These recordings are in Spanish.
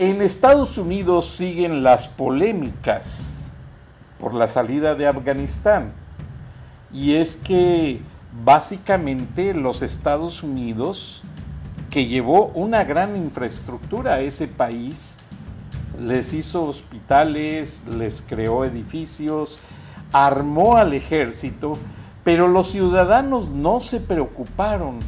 En Estados Unidos siguen las polémicas por la salida de Afganistán. Y es que básicamente los Estados Unidos, que llevó una gran infraestructura a ese país, les hizo hospitales, les creó edificios, armó al ejército, pero los ciudadanos no se preocuparon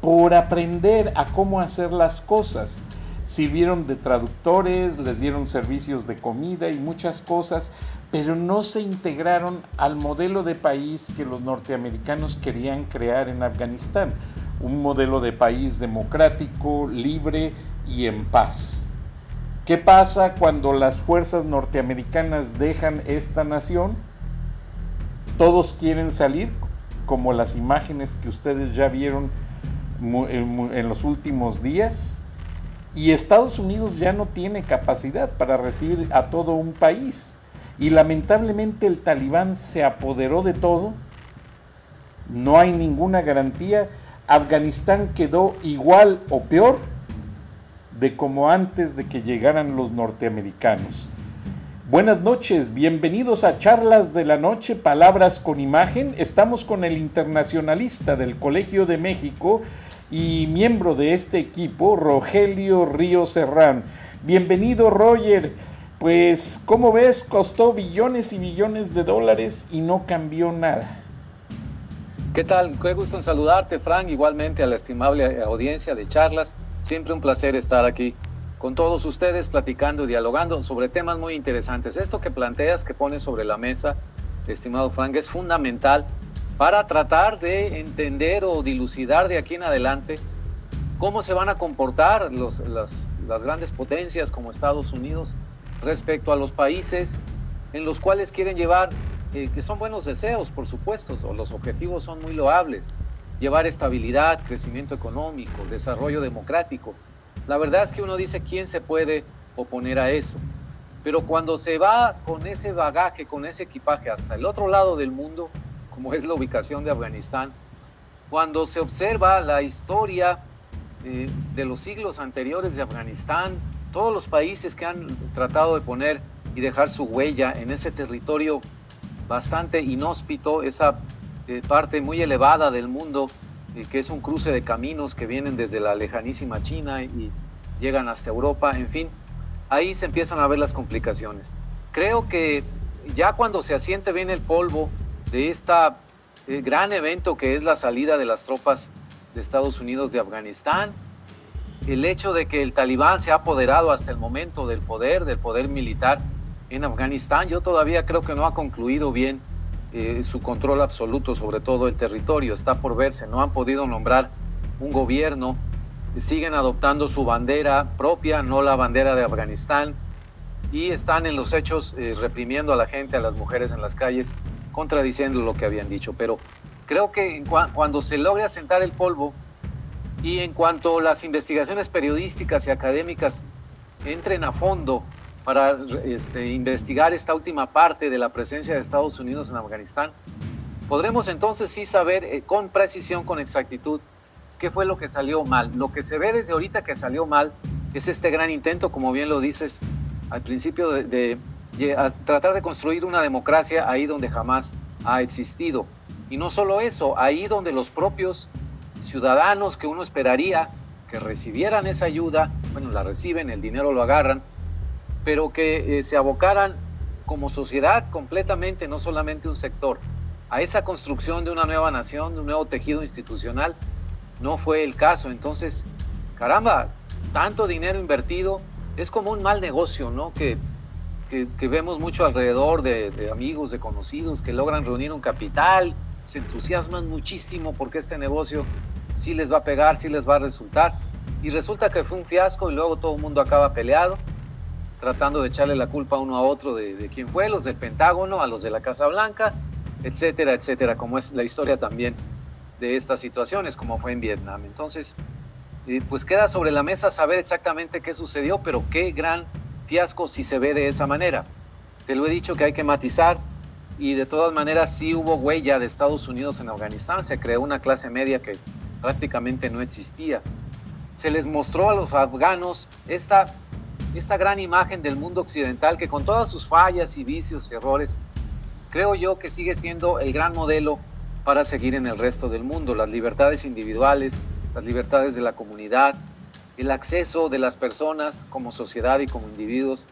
por aprender a cómo hacer las cosas. Sirvieron de traductores, les dieron servicios de comida y muchas cosas, pero no se integraron al modelo de país que los norteamericanos querían crear en Afganistán, un modelo de país democrático, libre y en paz. ¿Qué pasa cuando las fuerzas norteamericanas dejan esta nación? Todos quieren salir, como las imágenes que ustedes ya vieron en los últimos días y Estados Unidos ya no tiene capacidad para recibir a todo un país. Y lamentablemente el talibán se apoderó de todo. No hay ninguna garantía. Afganistán quedó igual o peor de como antes de que llegaran los norteamericanos. Buenas noches, bienvenidos a Charlas de la Noche, Palabras con Imagen. Estamos con el internacionalista del Colegio de México, y miembro de este equipo, Rogelio Río Serrán. Bienvenido, Roger. Pues, como ves, costó billones y billones de dólares y no cambió nada. ¿Qué tal? Qué gusto en saludarte, Frank. Igualmente a la estimable audiencia de charlas. Siempre un placer estar aquí con todos ustedes platicando y dialogando sobre temas muy interesantes. Esto que planteas, que pones sobre la mesa, estimado Frank, es fundamental para tratar de entender o dilucidar de aquí en adelante cómo se van a comportar las, grandes potencias como Estados Unidos respecto a los países en los cuales quieren llevar, eh, que son buenos deseos, por supuesto, o los objetivos son muy loables, llevar estabilidad, crecimiento económico, desarrollo democrático. La verdad es que uno dice quién se puede oponer a eso. Pero cuando se va con ese bagaje, con ese equipaje hasta el otro lado del mundo, como es la ubicación de Afganistán, cuando se observa la historia eh, de los siglos anteriores de Afganistán, todos los países que han tratado de poner y dejar su huella en ese territorio bastante inhóspito, esa eh, parte muy elevada del mundo, eh, que es un cruce de caminos que vienen desde la lejanísima China y llegan hasta Europa, en fin, ahí se empiezan a ver las complicaciones. Creo que ya cuando se asiente bien el polvo de este gran evento que es la salida de las tropas de Estados Unidos de Afganistán, el hecho de que el talibán se ha apoderado hasta el momento del poder, del poder militar en Afganistán, yo todavía creo que no ha concluido bien eh, su control absoluto sobre todo el territorio, está por verse, no han podido nombrar un gobierno, siguen adoptando su bandera propia, no la bandera de Afganistán, y están en los hechos eh, reprimiendo a la gente, a las mujeres en las calles, contradiciendo lo que habían dicho, pero creo que cuando se logre asentar el polvo y en cuanto las investigaciones periodísticas y académicas entren a fondo para este, investigar esta última parte de la presencia de Estados Unidos en Afganistán, podremos entonces sí saber eh, con precisión, con exactitud, qué fue lo que salió mal. Lo que se ve desde ahorita que salió mal es este gran intento, como bien lo dices al principio, de a tratar de construir una democracia ahí donde jamás ha existido. Y no solo eso, ahí donde los propios ciudadanos que uno esperaría que recibieran esa ayuda, bueno, la reciben, el dinero lo agarran, pero que eh, se abocaran como sociedad completamente, no solamente un sector, a esa construcción de una nueva nación, de un nuevo tejido institucional, no fue el caso. Entonces, caramba, tanto dinero invertido es como un mal negocio, ¿no? Que, que, vemos mucho alrededor de, de, amigos, de conocidos, que logran reunir un capital, se entusiasman muchísimo porque este negocio sí les va a pegar, sí les va a resultar. Y resulta que fue un fiasco y luego todo el mundo acaba peleado, tratando de echarle la culpa uno a otro de, de quién fue, los del Pentágono, a los de la Casa Blanca, etcétera, etcétera, como es la historia también de estas situaciones, como fue en Vietnam. Entonces, eh, pues queda sobre la mesa saber exactamente qué sucedió, pero qué gran fiasco si se ve de esa manera. Te lo he dicho que hay que matizar y de todas maneras sí hubo huella de Estados Unidos en Afganistán, se creó una clase media que prácticamente no existía. Se les mostró a los afganos esta, esta gran imagen del mundo occidental que con todas sus fallas y vicios y errores creo yo que sigue siendo el gran modelo para seguir en el resto del mundo. Las libertades individuales, las libertades de la comunidad, el acceso de las personas como sociedad y como individuos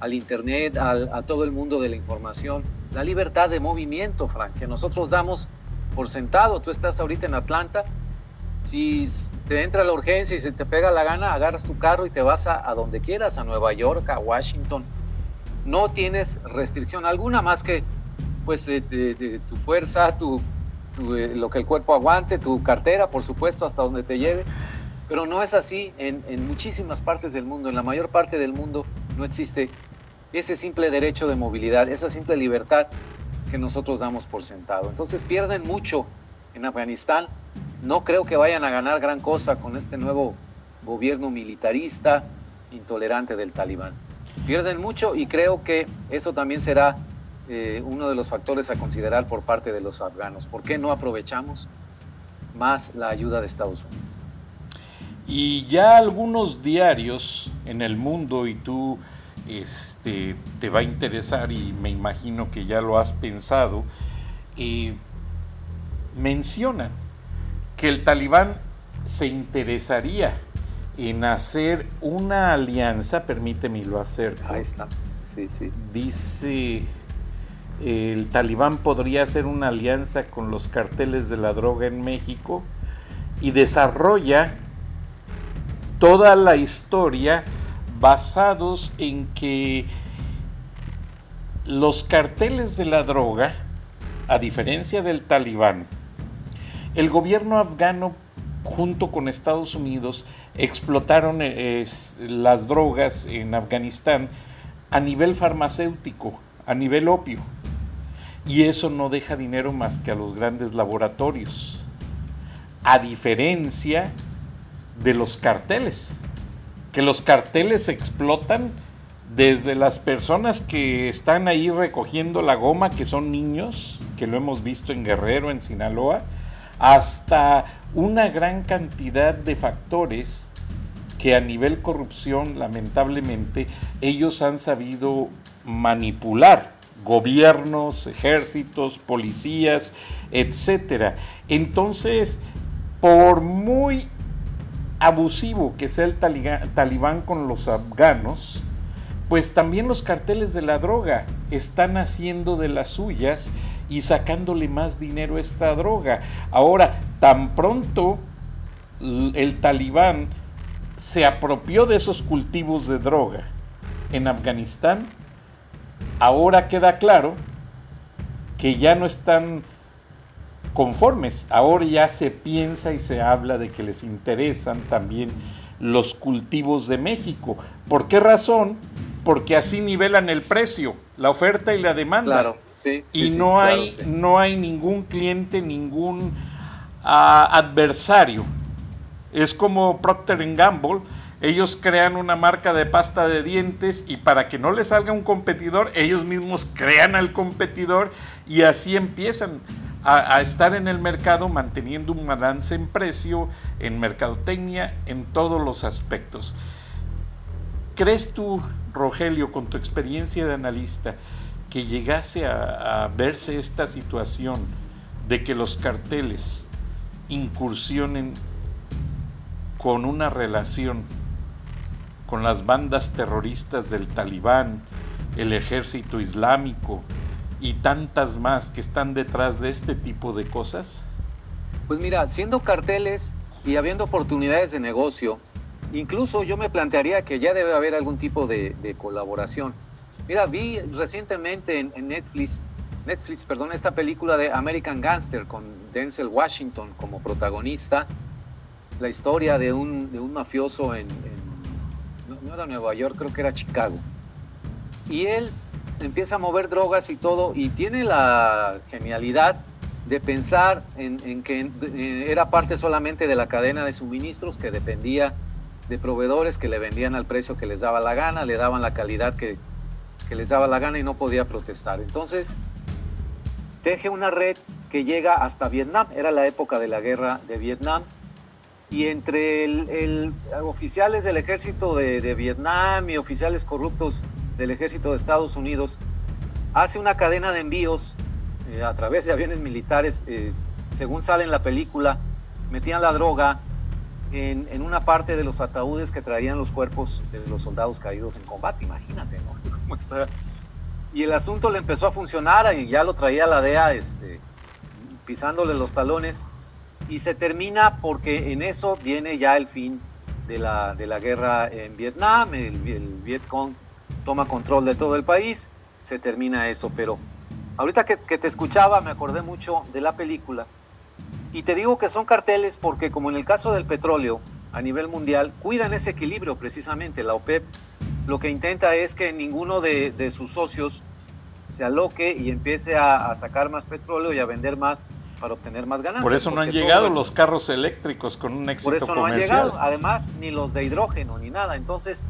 al Internet, a todo el mundo de la información, la libertad de movimiento, Frank, que nosotros damos por sentado. Tú estás ahorita en Atlanta, si te entra la urgencia y se te pega la gana, agarras tu carro y te vas a, donde quieras, a Nueva York, a Washington. No tienes restricción alguna más que pues tu fuerza, tu, eh, lo que el cuerpo aguante, tu cartera, por supuesto, hasta donde te lleve. Pero no es así en, muchísimas partes del mundo. En la mayor parte del mundo no existe ese simple derecho de movilidad, esa simple libertad que nosotros damos por sentado. Entonces pierden mucho en Afganistán. No creo que vayan a ganar gran cosa con este nuevo gobierno militarista intolerante del talibán. Pierden mucho y creo que eso también será eh, uno de los factores a considerar por parte de los afganos. ¿Por qué no aprovechamos más la ayuda de Estados Unidos? Y ya algunos diarios en el mundo, y tú este, te va a interesar y me imagino que ya lo has pensado, eh, mencionan que el talibán se interesaría en hacer una alianza, permíteme lo hacer. Ahí está, sí, sí. Dice el talibán podría hacer una alianza con los carteles de la droga en México y desarrolla toda la historia basados en que los carteles de la droga, a diferencia del talibán, el gobierno afgano junto con Estados Unidos explotaron eh, las drogas en Afganistán a nivel farmacéutico, a nivel opio y eso no deja dinero más que a los grandes laboratorios. A diferencia de los carteles, que los carteles explotan desde las personas que están ahí recogiendo la goma, que son niños, que lo hemos visto en Guerrero, en Sinaloa, hasta una gran cantidad de factores que a nivel corrupción, lamentablemente, ellos han sabido manipular gobiernos, ejércitos, policías, etcétera. Entonces, por muy abusivo que sea el talibán con los afganos, pues también los carteles de la droga están haciendo de las suyas y sacándole más dinero a esta droga. Ahora, tan pronto el talibán se apropió de esos cultivos de droga en Afganistán, ahora queda claro que ya no están conformes, ahora ya se piensa y se habla de que les interesan también los cultivos de México. ¿Por qué razón? Porque así nivelan el precio, la oferta y la demanda. Claro, sí. y no, hay, no hay ningún cliente, ningún ah, adversario. Es como Procter Gamble, ellos crean una marca de pasta de dientes y para que no les salga un competidor, ellos mismos crean al competidor y así empiezan a, estar en el mercado manteniendo un balance en precio, en mercadotecnia, en todos los aspectos. ¿Crees tú, Rogelio, con tu experiencia de analista, que llegase a, a verse esta situación de que los carteles incursionen con una relación con las bandas terroristas del talibán, el ejército islámico y tantas más que están detrás de este tipo de cosas? Pues mira, siendo carteles y habiendo oportunidades de negocio, incluso yo me plantearía que ya debe haber algún tipo de, colaboración. Mira, vi recientemente en, Netflix, Netflix, perdón, esta película de American Gangster con Denzel Washington como protagonista, la historia de un, de un mafioso en, no era Nueva York, creo que era Chicago. Y él empieza a mover drogas y todo, y tiene la genialidad de pensar en, que eh, era parte solamente de la cadena de suministros que dependía de proveedores que le vendían al precio que les daba la gana, le daban la calidad que, les daba la gana y no podía protestar. Entonces, teje una red que llega hasta Vietnam, era la época de la guerra de Vietnam, y entre el, oficiales del ejército de, Vietnam y oficiales corruptos del ejército de Estados Unidos, hace una cadena de envíos eh, a través de aviones militares, eh, según sale en la película, metían la droga en, una parte de los ataúdes que traían los cuerpos de los soldados caídos en combate, imagínate, ¿no? ¿Cómo está? Y el asunto le empezó a funcionar y ya lo traía la DEA este, pisándole los talones y se termina porque en eso viene ya el fin de la, de la guerra en Vietnam, el, el Vietcong toma control de todo el país, se termina eso, pero ahorita que, que, te escuchaba me acordé mucho de la película y te digo que son carteles porque como en el caso del petróleo a nivel mundial, cuidan ese equilibrio precisamente, la OPEP lo que intenta es que ninguno de, de sus socios se aloque y empiece a, a sacar más petróleo y a vender más para obtener más ganancias. Por eso no han llegado los carros eléctricos con un éxito comercial. Por eso no han llegado, además, ni los de hidrógeno, ni nada. Entonces,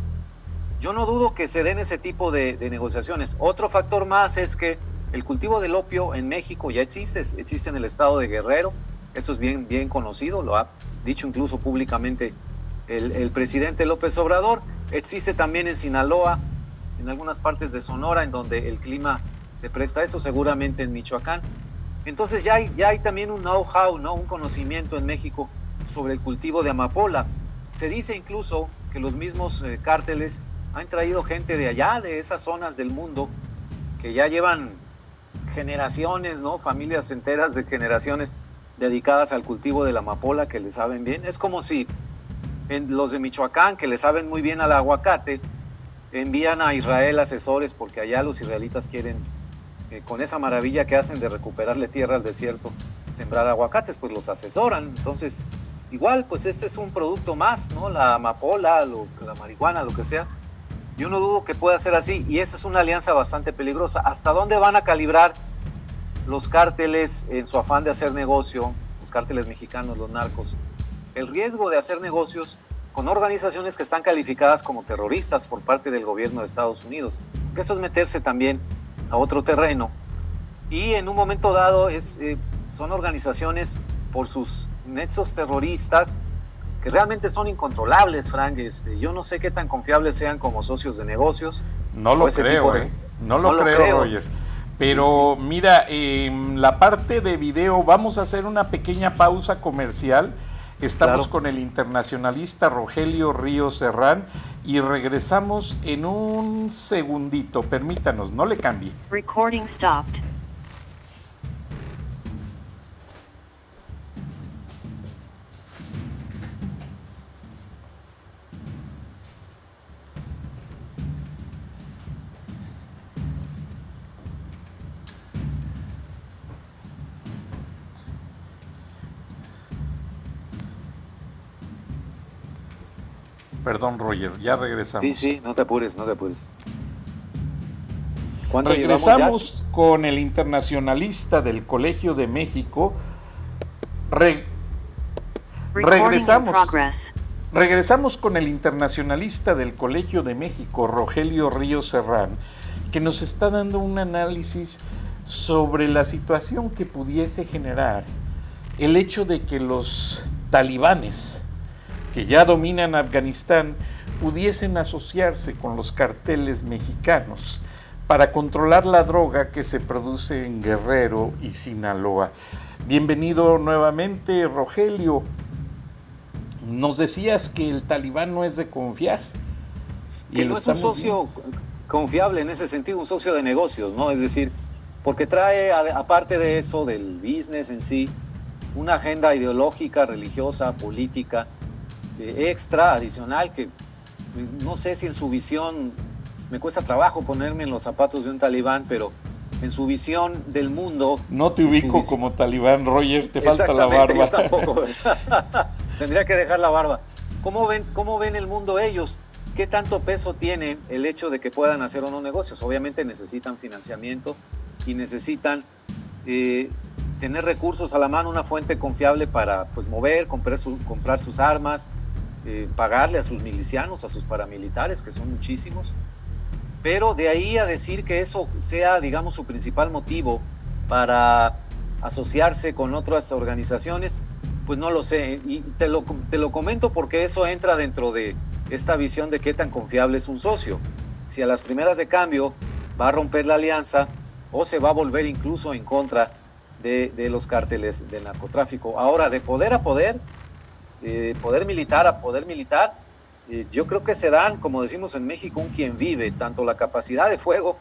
yo no dudo que se den ese tipo de, negociaciones. Otro factor más es que el cultivo del opio en México ya existe, existe en el estado de Guerrero, eso es bien, bien conocido, lo ha dicho incluso públicamente el, presidente López Obrador, existe también en Sinaloa, en algunas partes de Sonora, en donde el clima se presta eso, seguramente en Michoacán. Entonces ya hay, ya hay también un know-how, ¿no? un conocimiento en México sobre el cultivo de amapola. Se dice incluso que los mismos eh, cárteles han traído gente de allá, de esas zonas del mundo, que ya llevan generaciones, ¿no? familias enteras de generaciones dedicadas al cultivo de la amapola que le saben bien. Es como si los de Michoacán, que le saben muy bien al aguacate, envían a Israel asesores porque allá los israelitas quieren con esa maravilla que hacen de recuperarle tierra al desierto, sembrar aguacates, pues los asesoran. Entonces, igual, pues este es un producto más, ¿no? La amapola, la marihuana, lo que sea. Yo no dudo que pueda ser así y esa es una alianza bastante peligrosa. ¿Hasta dónde van a calibrar los cárteles en su afán de hacer negocio, los cárteles mexicanos, los narcos? El riesgo de hacer negocios con organizaciones que están calificadas como terroristas por parte del gobierno de Estados Unidos. Eso es meterse también a otro terreno. Y en un momento dado eh, son organizaciones por sus nexos terroristas que realmente son incontrolables, Frank. Este, yo no sé qué tan confiables sean como socios de negocios. No lo creo, ¿eh? no, lo, creo, Roger. Pero mira, en la parte de video vamos a hacer una pequeña pausa comercial Estamos con el internacionalista Rogelio Ríos Serrán y regresamos en un segundito. Permítanos, no le cambie. Recording stopped. Perdón, Roger, ya regresamos. Sí, sí, no te apures, no te apures. Regresamos con el internacionalista del Colegio de México. regresamos. Regresamos con el internacionalista del Colegio de México, Rogelio Ríos Serrán, que nos está dando un análisis sobre la situación que pudiese generar el hecho de que los talibanes que ya dominan Afganistán pudiesen asociarse con los carteles mexicanos para controlar la droga que se produce en Guerrero y Sinaloa. Bienvenido nuevamente, Rogelio. Nos decías que el talibán no es de confiar. que no es un socio confiable en ese sentido, un socio de negocios, ¿no? Es decir, porque trae, aparte de eso, del business en sí, una agenda ideológica, religiosa, política, extra, adicional, que no sé si en su visión, me cuesta trabajo ponerme en los zapatos de un talibán, pero en su visión del mundo. No te ubico como talibán, Roger, te falta la barba. Yo tampoco, Tendría que dejar la barba. ¿Cómo ven, ¿Cómo ven el mundo ellos? ¿Qué tanto peso tiene el hecho de que puedan hacer o no negocios? Obviamente necesitan financiamiento y necesitan eh, tener recursos a la mano, una fuente confiable para pues, mover, comprar, comprar sus armas, eh, pagarle a sus milicianos, a sus paramilitares, que son muchísimos. Pero de ahí a decir que eso sea, digamos, su principal motivo para asociarse con otras organizaciones, pues no lo sé. Y te lo, te lo comento porque eso entra dentro de esta visión de qué tan confiable es un socio. Si a las primeras de cambio va a romper la alianza o se va a volver incluso en contra de, de los cárteles del narcotráfico. Ahora, de poder a poder, poder militar a poder militar, eh, yo creo que se dan, como decimos en México, un quien vive, tanto la capacidad de fuego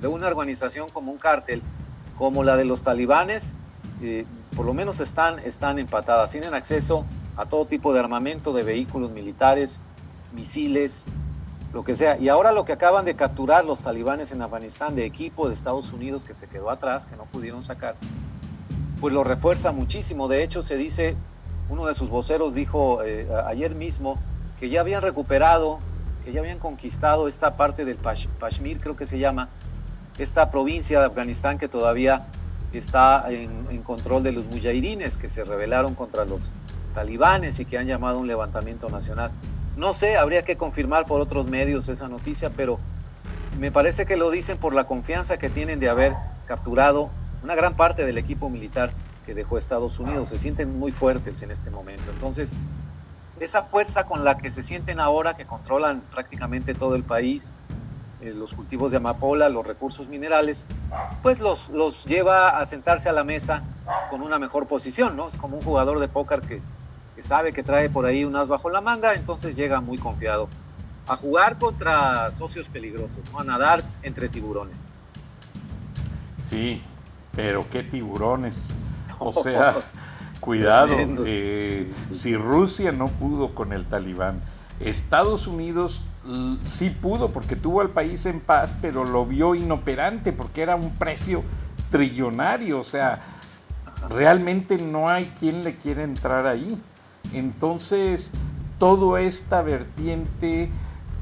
de una organización como un cártel, como la de los talibanes, eh, por lo menos están, están empatadas, tienen acceso a todo tipo de armamento, de vehículos militares, misiles, lo que sea. Y ahora lo que acaban de capturar los talibanes en Afganistán de equipo de Estados Unidos que se quedó atrás, que no pudieron sacar, pues lo refuerza muchísimo. De hecho, se dice uno de sus voceros dijo eh, ayer mismo que ya habían recuperado, que ya habían conquistado esta parte del Kashmir, creo que se llama, esta provincia de Afganistán que todavía está en, control de los mujahidines que se rebelaron contra los talibanes y que han llamado un levantamiento nacional. No sé, habría que confirmar por otros medios esa noticia, pero me parece que lo dicen por la confianza que tienen de haber capturado una gran parte del equipo militar que dejó Estados Unidos. Se sienten muy fuertes en este momento. Entonces, esa fuerza con la que se sienten ahora, que controlan prácticamente todo el país, eh, los cultivos de amapola, los recursos minerales, pues los, los lleva a sentarse a la mesa con una mejor posición, ¿no? Es como un jugador de póker que, que sabe que trae por ahí un as bajo la manga, entonces llega muy confiado a jugar contra socios peligrosos, ¿no? a nadar entre tiburones. Sí, pero qué tiburones. O sea, cuidado, eh, si Rusia no pudo con el talibán, Estados Unidos sí pudo porque tuvo al país en paz, pero lo vio inoperante porque era un precio trillonario, o sea, realmente no hay quien le quiera entrar ahí. Entonces, toda esta vertiente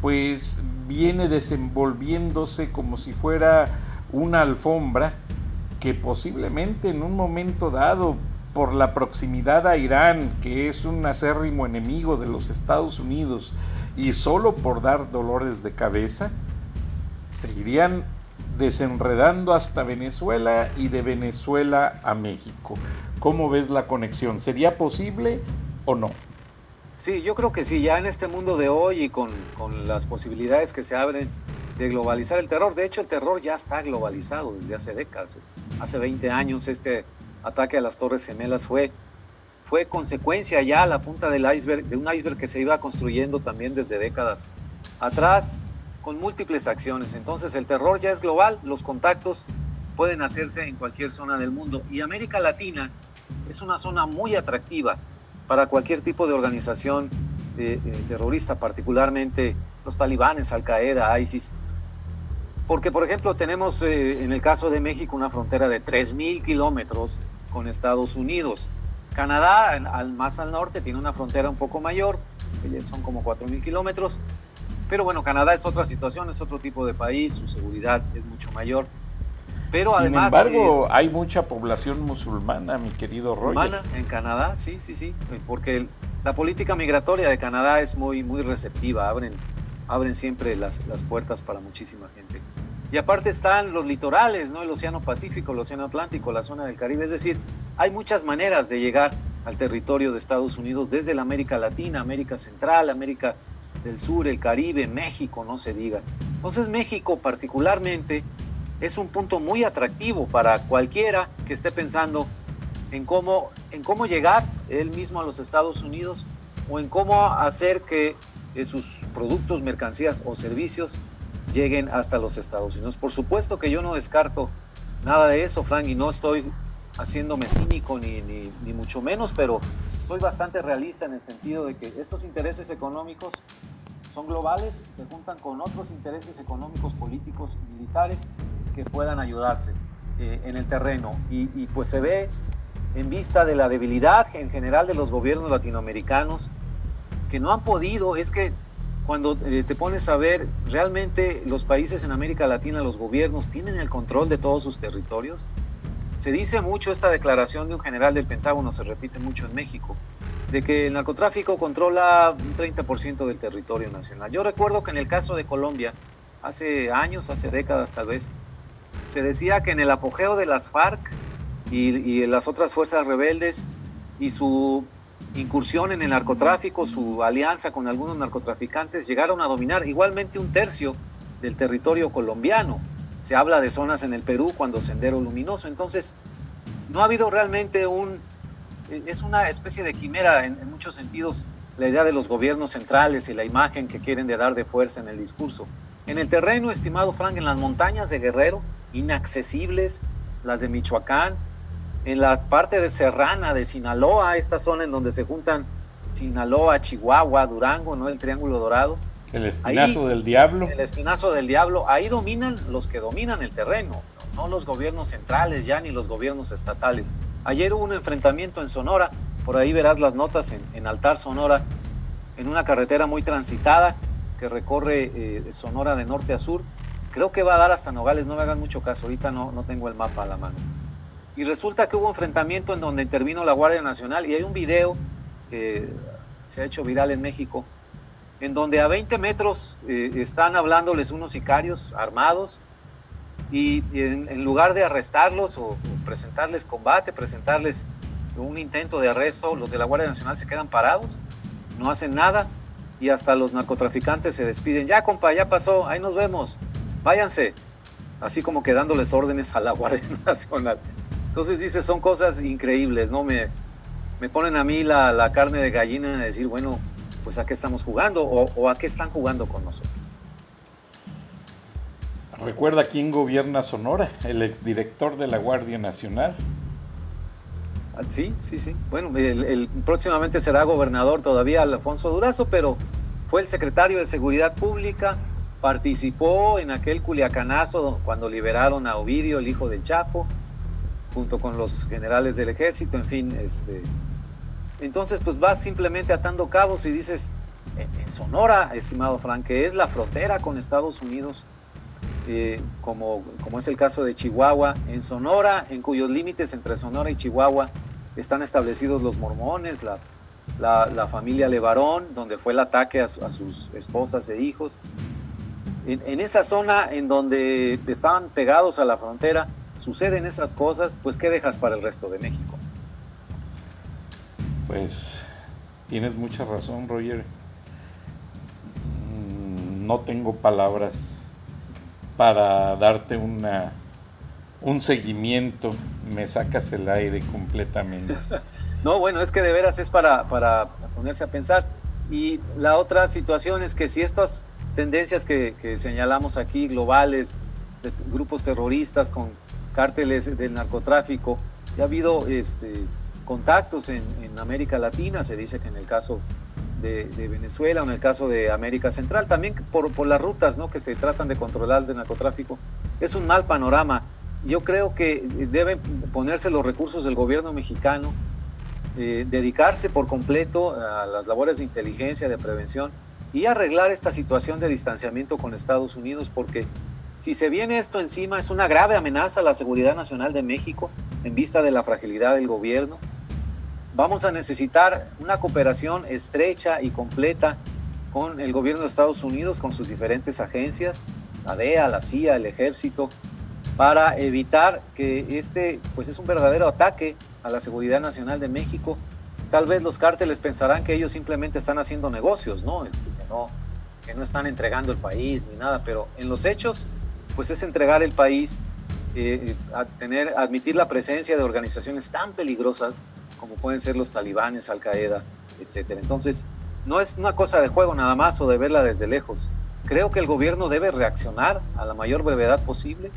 pues viene desenvolviéndose como si fuera una alfombra que posiblemente en un momento dado, por la proximidad a Irán, que es un acérrimo enemigo de los Estados Unidos, y solo por dar dolores de cabeza, se irían desenredando hasta Venezuela y de Venezuela a México. ¿Cómo ves la conexión? ¿Sería posible o no? Sí, yo creo que sí, ya en este mundo de hoy y con, con las posibilidades que se abren de globalizar el terror. De hecho, el terror ya está globalizado desde hace décadas. Hace 20 años este ataque a las Torres Gemelas fue, fue consecuencia ya a la punta del iceberg, de un iceberg que se iba construyendo también desde décadas atrás, con múltiples acciones. Entonces el terror ya es global, los contactos pueden hacerse en cualquier zona del mundo. Y América Latina es una zona muy atractiva para cualquier tipo de organización eh, eh, terrorista, particularmente los talibanes, Al Qaeda, ISIS. Porque, por ejemplo, tenemos eh, en el caso de México una frontera de 3.000 kilómetros con Estados Unidos. Canadá, al, más al norte, tiene una frontera un poco mayor, que son como 4.000 kilómetros. Pero bueno, Canadá es otra situación, es otro tipo de país, su seguridad es mucho mayor. Pero Sin además. embargo, eh, hay mucha población musulmana, mi querido musulmana en Canadá, sí, sí, sí. Porque la política migratoria de Canadá es muy, muy receptiva. Abren abren siempre las, las puertas para muchísima gente. Y aparte están los litorales, ¿no? El Océano Pacífico, el Océano Atlántico, la zona del Caribe. Es decir, hay muchas maneras de llegar al territorio de Estados Unidos desde la América Latina, América Central, América del Sur, el Caribe, México, no se diga. Entonces México particularmente es un punto muy atractivo para cualquiera que esté pensando en cómo, en cómo llegar él mismo a los Estados Unidos o en cómo hacer que sus productos, mercancías o servicios lleguen hasta los Estados Unidos. Por supuesto que yo no descarto nada de eso, Frank, y no estoy haciéndome cínico ni, ni, ni, mucho menos, pero soy bastante realista en el sentido de que estos intereses económicos son globales, se juntan con otros intereses económicos, políticos y militares que puedan ayudarse eh, en el terreno. Y, y pues se ve en vista de la debilidad en general de los gobiernos latinoamericanos que no han podido, es que cuando eh, te pones a ver, realmente los países en América Latina, los gobiernos, tienen el control de todos sus territorios. Se dice mucho esta declaración de un general del Pentágono, se repite mucho en México, de que el narcotráfico controla un 30% del territorio nacional. Yo recuerdo que en el caso de Colombia, hace años, hace décadas tal vez, se decía que en el apogeo de las FARC y, y las otras fuerzas rebeldes y su incursión en el narcotráfico, su alianza con algunos narcotraficantes, llegaron a dominar igualmente un tercio del territorio colombiano. Se habla de zonas en el Perú cuando Sendero Luminoso. Entonces, no ha habido realmente un... Es una especie de quimera en, en muchos sentidos la idea de los gobiernos centrales y la imagen que quieren de dar de fuerza en el discurso. En el terreno, estimado Frank, en las montañas de Guerrero, inaccesibles, las de Michoacán, en la parte de Serrana de Sinaloa, esta zona en donde se juntan Sinaloa, Chihuahua, Durango, ¿no? El Triángulo Dorado. El espinazo ahí, del diablo. El espinazo del diablo. Ahí dominan los que dominan el terreno, ¿no? no los gobiernos centrales ya ni los gobiernos estatales. Ayer hubo un enfrentamiento en Sonora, por ahí verás las notas en, en Altar Sonora, en una carretera muy transitada que recorre eh, Sonora de norte a sur. Creo que va a dar hasta Nogales, no me hagan mucho caso, ahorita no, no tengo el mapa a la mano. Y resulta que hubo un enfrentamiento en donde intervino la Guardia Nacional y hay un video que se ha hecho viral en México, en donde a 20 metros eh, están hablándoles unos sicarios armados y, y en, en, lugar de arrestarlos o, o, presentarles combate, presentarles un intento de arresto, los de la Guardia Nacional se quedan parados, no hacen nada y hasta los narcotraficantes se despiden. Ya, compa, ya pasó, ahí nos vemos, váyanse. Así como que dándoles órdenes a la Guardia Nacional. Entonces dice, son cosas increíbles, ¿no? Me, me ponen a mí la, la, carne de gallina de decir, bueno, pues a qué estamos jugando o, o, a qué están jugando con nosotros. Recuerda quién gobierna Sonora, el exdirector de la Guardia Nacional. Ah, sí, sí, sí. Bueno, el, el, próximamente será gobernador todavía Alfonso Durazo, pero fue el secretario de Seguridad Pública, participó en aquel culiacanazo cuando liberaron a Ovidio, el hijo del Chapo, junto con los generales del ejército, en fin, este, entonces pues vas simplemente atando cabos y dices, en Sonora, estimado Frank, que es la frontera con Estados Unidos, eh, como, como es el caso de Chihuahua, en Sonora, en cuyos límites entre Sonora y Chihuahua están establecidos los mormones, la, la, la familia Levarón, donde fue el ataque a, a sus esposas e hijos. En, en, esa zona en donde estaban pegados a la frontera, suceden esas cosas, pues ¿qué dejas para el resto de México? Pues tienes mucha razón, Roger. Mm, no tengo palabras para darte una, un seguimiento. Me sacas el aire completamente. no, bueno, es que de veras es para, para ponerse a pensar. Y la otra situación es que si estas tendencias que, que señalamos aquí, globales, de grupos terroristas con cárteles del narcotráfico. Ya ha habido este, contactos en, América Latina, se dice que en el caso de, Venezuela o en el caso de América Central, también por, por las rutas ¿no? que se tratan de controlar del narcotráfico. Es un mal panorama. Yo creo que deben ponerse los recursos del gobierno mexicano, eh, dedicarse por completo a las labores de inteligencia, de prevención y arreglar esta situación de distanciamiento con Estados Unidos, porque si se viene esto encima, es una grave amenaza a la seguridad nacional de México en vista de la fragilidad del gobierno. Vamos a necesitar una cooperación estrecha y completa con el gobierno de Estados Unidos, con sus diferentes agencias, la DEA, la CIA, el ejército, para evitar que este pues es un verdadero ataque a la seguridad nacional de México. Tal vez los cárteles pensarán que ellos simplemente están haciendo negocios, ¿no? Este, que no, que no están entregando el país ni nada, pero en los hechos pues es entregar el país, eh, a tener, admitir la presencia de organizaciones tan peligrosas como pueden ser los talibanes, Al Qaeda, etc. Entonces, no es una cosa de juego nada más o de verla desde lejos. Creo que el gobierno debe reaccionar a la mayor brevedad posible,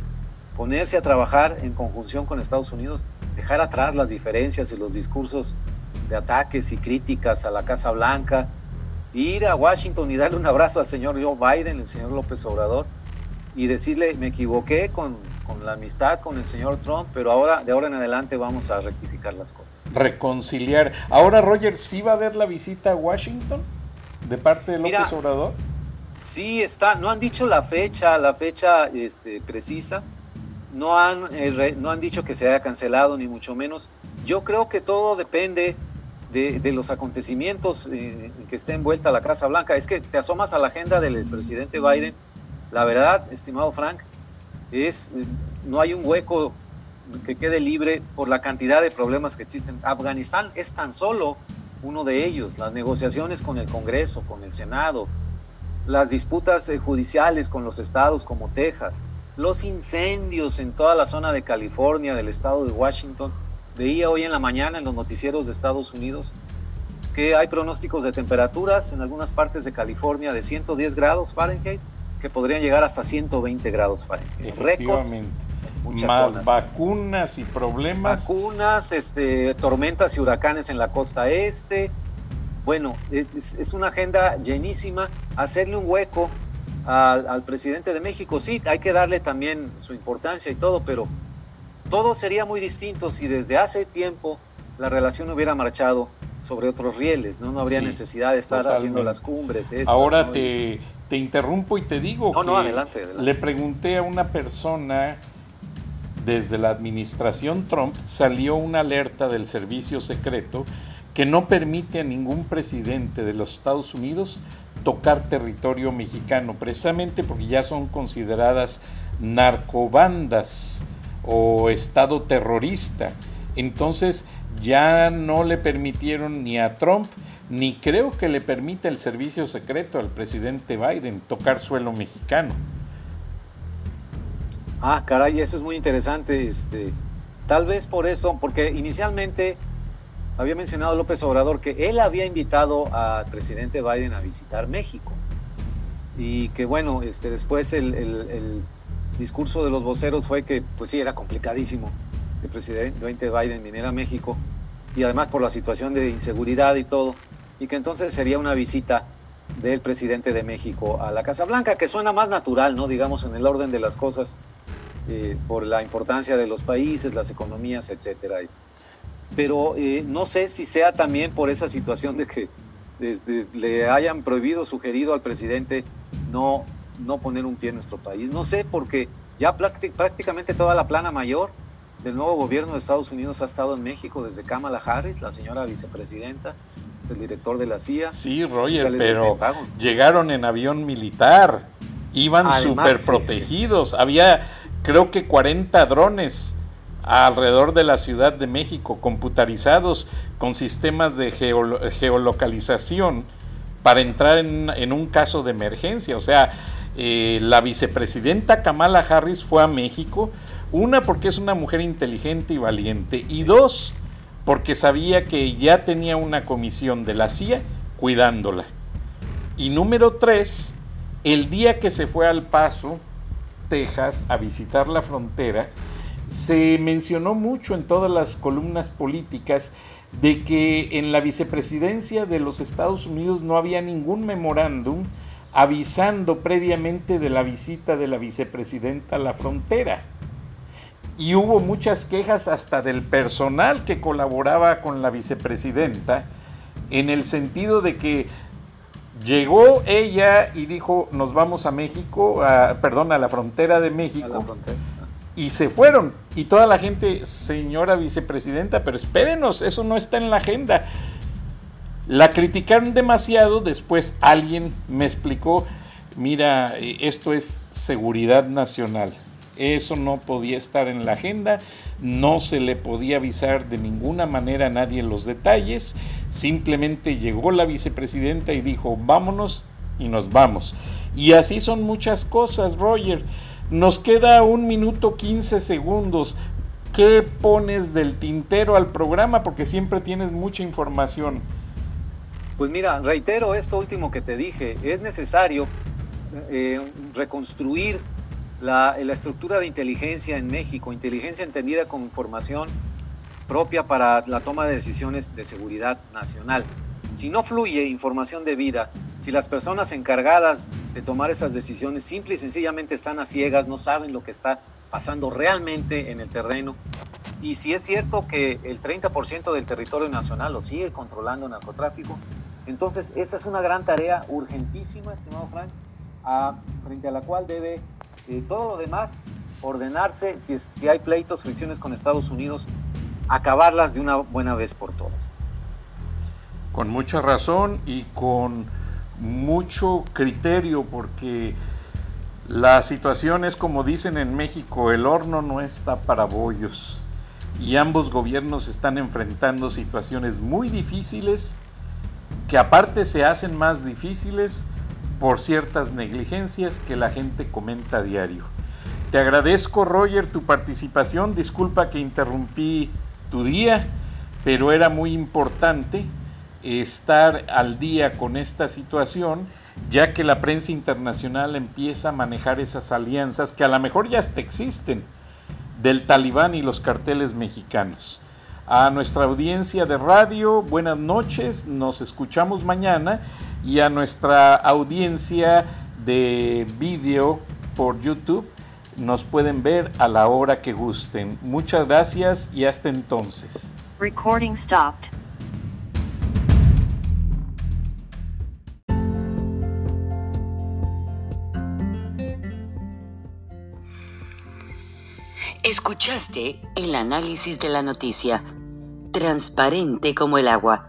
ponerse a trabajar en conjunción con Estados Unidos, dejar atrás las diferencias y los discursos de ataques y críticas a la Casa Blanca, ir a Washington y darle un abrazo al señor Joe Biden, el señor López Obrador, y decirle, me equivoqué con, con la amistad con el señor Trump, pero ahora, de ahora en adelante vamos a rectificar las cosas. Reconciliar. Ahora, Roger, ¿sí va a haber la visita a Washington de parte de López Obrador? Sí, está, no han dicho la fecha, la fecha este, precisa, no han, eh, no han dicho que se haya cancelado, ni mucho menos. Yo creo que todo depende de, los acontecimientos eh, que esté envuelta la Casa Blanca. Es que te asomas a la agenda del presidente Biden, la verdad, estimado Frank, es no hay un hueco que quede libre por la cantidad de problemas que existen. Afganistán es tan solo uno de ellos, las negociaciones con el Congreso, con el Senado, las disputas eh, judiciales con los estados como Texas, los incendios en toda la zona de California, del estado de Washington. Veía hoy en la mañana en los noticieros de Estados Unidos que hay pronósticos de temperaturas en algunas partes de California de 110 grados Fahrenheit que podrían llegar hasta 120 grados Fahrenheit. Récords más vacunas y problemas. Vacunas, este, tormentas y huracanes en la costa este. Bueno, es, una agenda llenísima. Hacerle un hueco al, al, presidente de México, sí, hay que darle también su importancia y todo, pero todo sería muy distinto si desde hace tiempo la relación hubiera marchado sobre otros rieles, ¿no? No habría necesidad de estar haciendo las cumbres. Ahora te, te, interrumpo y te digo no, que no, adelante, adelante. le pregunté a una persona desde la administración Trump, salió una alerta del servicio secreto que no permite a ningún presidente de los Estados Unidos tocar territorio mexicano, precisamente porque ya son consideradas narcobandas o estado terrorista. Entonces, ya no le permitieron ni a Trump, ni creo que le permita el servicio secreto al presidente Biden tocar suelo mexicano. Ah, caray, eso es muy interesante. Este, tal vez por eso, porque inicialmente había mencionado López Obrador que él había invitado al presidente Biden a visitar México. Y que bueno, este, después el, el discurso de los voceros fue que pues sí, era complicadísimo el presidente Biden viniera a México y además por la situación de inseguridad y todo, y que entonces sería una visita del presidente de México a la Casa Blanca, que suena más natural, ¿no? Digamos, en el orden de las cosas, eh, por la importancia de los países, las economías, etcétera. Pero eh, no sé si sea también por esa situación de que desde le hayan prohibido, sugerido al presidente no, no poner un pie en nuestro país. No sé, porque ya prácticamente toda la plana mayor del nuevo gobierno de Estados Unidos ha estado en México desde Kamala Harris, la señora vicepresidenta, es el director de la CIA. Sí, Roger, pero llegaron en avión militar, iban súper protegidos, había creo que 40 drones alrededor de la Ciudad de México, computarizados con sistemas de geolocalización para entrar en, un caso de emergencia. O sea, eh, la vicepresidenta Kamala Harris fue a México, una, porque es una mujer inteligente y valiente. Y dos, porque sabía que ya tenía una comisión de la CIA cuidándola. Y número tres, el día que se fue al Paso, Texas, a visitar la frontera, se mencionó mucho en todas las columnas políticas de que en la vicepresidencia de los Estados Unidos no había ningún memorándum avisando previamente de la visita de la vicepresidenta a la frontera y hubo muchas quejas hasta del personal que colaboraba con la vicepresidenta en el sentido de que llegó ella y dijo nos vamos a México, perdón, a la frontera de México. Y se fueron. Y toda la gente, señora vicepresidenta, pero espérenos, eso no está en la agenda. La criticaron demasiado, después alguien me explicó, mira, eh, esto es seguridad nacional. Eso no podía estar en la agenda, no se le podía avisar de ninguna manera a nadie los detalles, simplemente llegó la vicepresidenta y dijo, vámonos y nos vamos. Y así son muchas cosas, Roger. Nos queda un minuto 15 segundos. ¿Qué pones del tintero al programa? Porque siempre tienes mucha información. Pues mira, reitero esto último que te dije, es necesario eh, reconstruir la, la, estructura de inteligencia en México, inteligencia entendida como información propia para la toma de decisiones de seguridad nacional. Si no fluye información de vida, si las personas encargadas de tomar esas decisiones simple y sencillamente están a ciegas, no saben lo que está pasando realmente en el terreno, y si es cierto que el 30% del territorio nacional lo sigue controlando el narcotráfico, entonces esa es una gran tarea urgentísima, estimado Frank, frente a la cual debe eh, todo lo demás ordenarse, si, si hay pleitos, fricciones con Estados Unidos, acabarlas de una buena vez por todas. Con mucha razón y con mucho criterio, porque la situación es como dicen en México, el horno no está para bollos y ambos gobiernos están enfrentando situaciones muy difíciles que aparte se hacen más difíciles por ciertas negligencias que la gente comenta a diario. Te agradezco Roger tu participación, disculpa que interrumpí tu día, pero era muy importante estar al día con esta situación, ya que la prensa internacional empieza a manejar esas alianzas que a lo mejor ya hasta existen del talibán y los carteles mexicanos. A nuestra audiencia de radio, buenas noches, nos escuchamos mañana y a nuestra audiencia de vídeo por YouTube, nos pueden ver a la hora que gusten. Muchas gracias y hasta entonces. Recording stopped. Escuchaste el análisis de la noticia, transparente como el agua,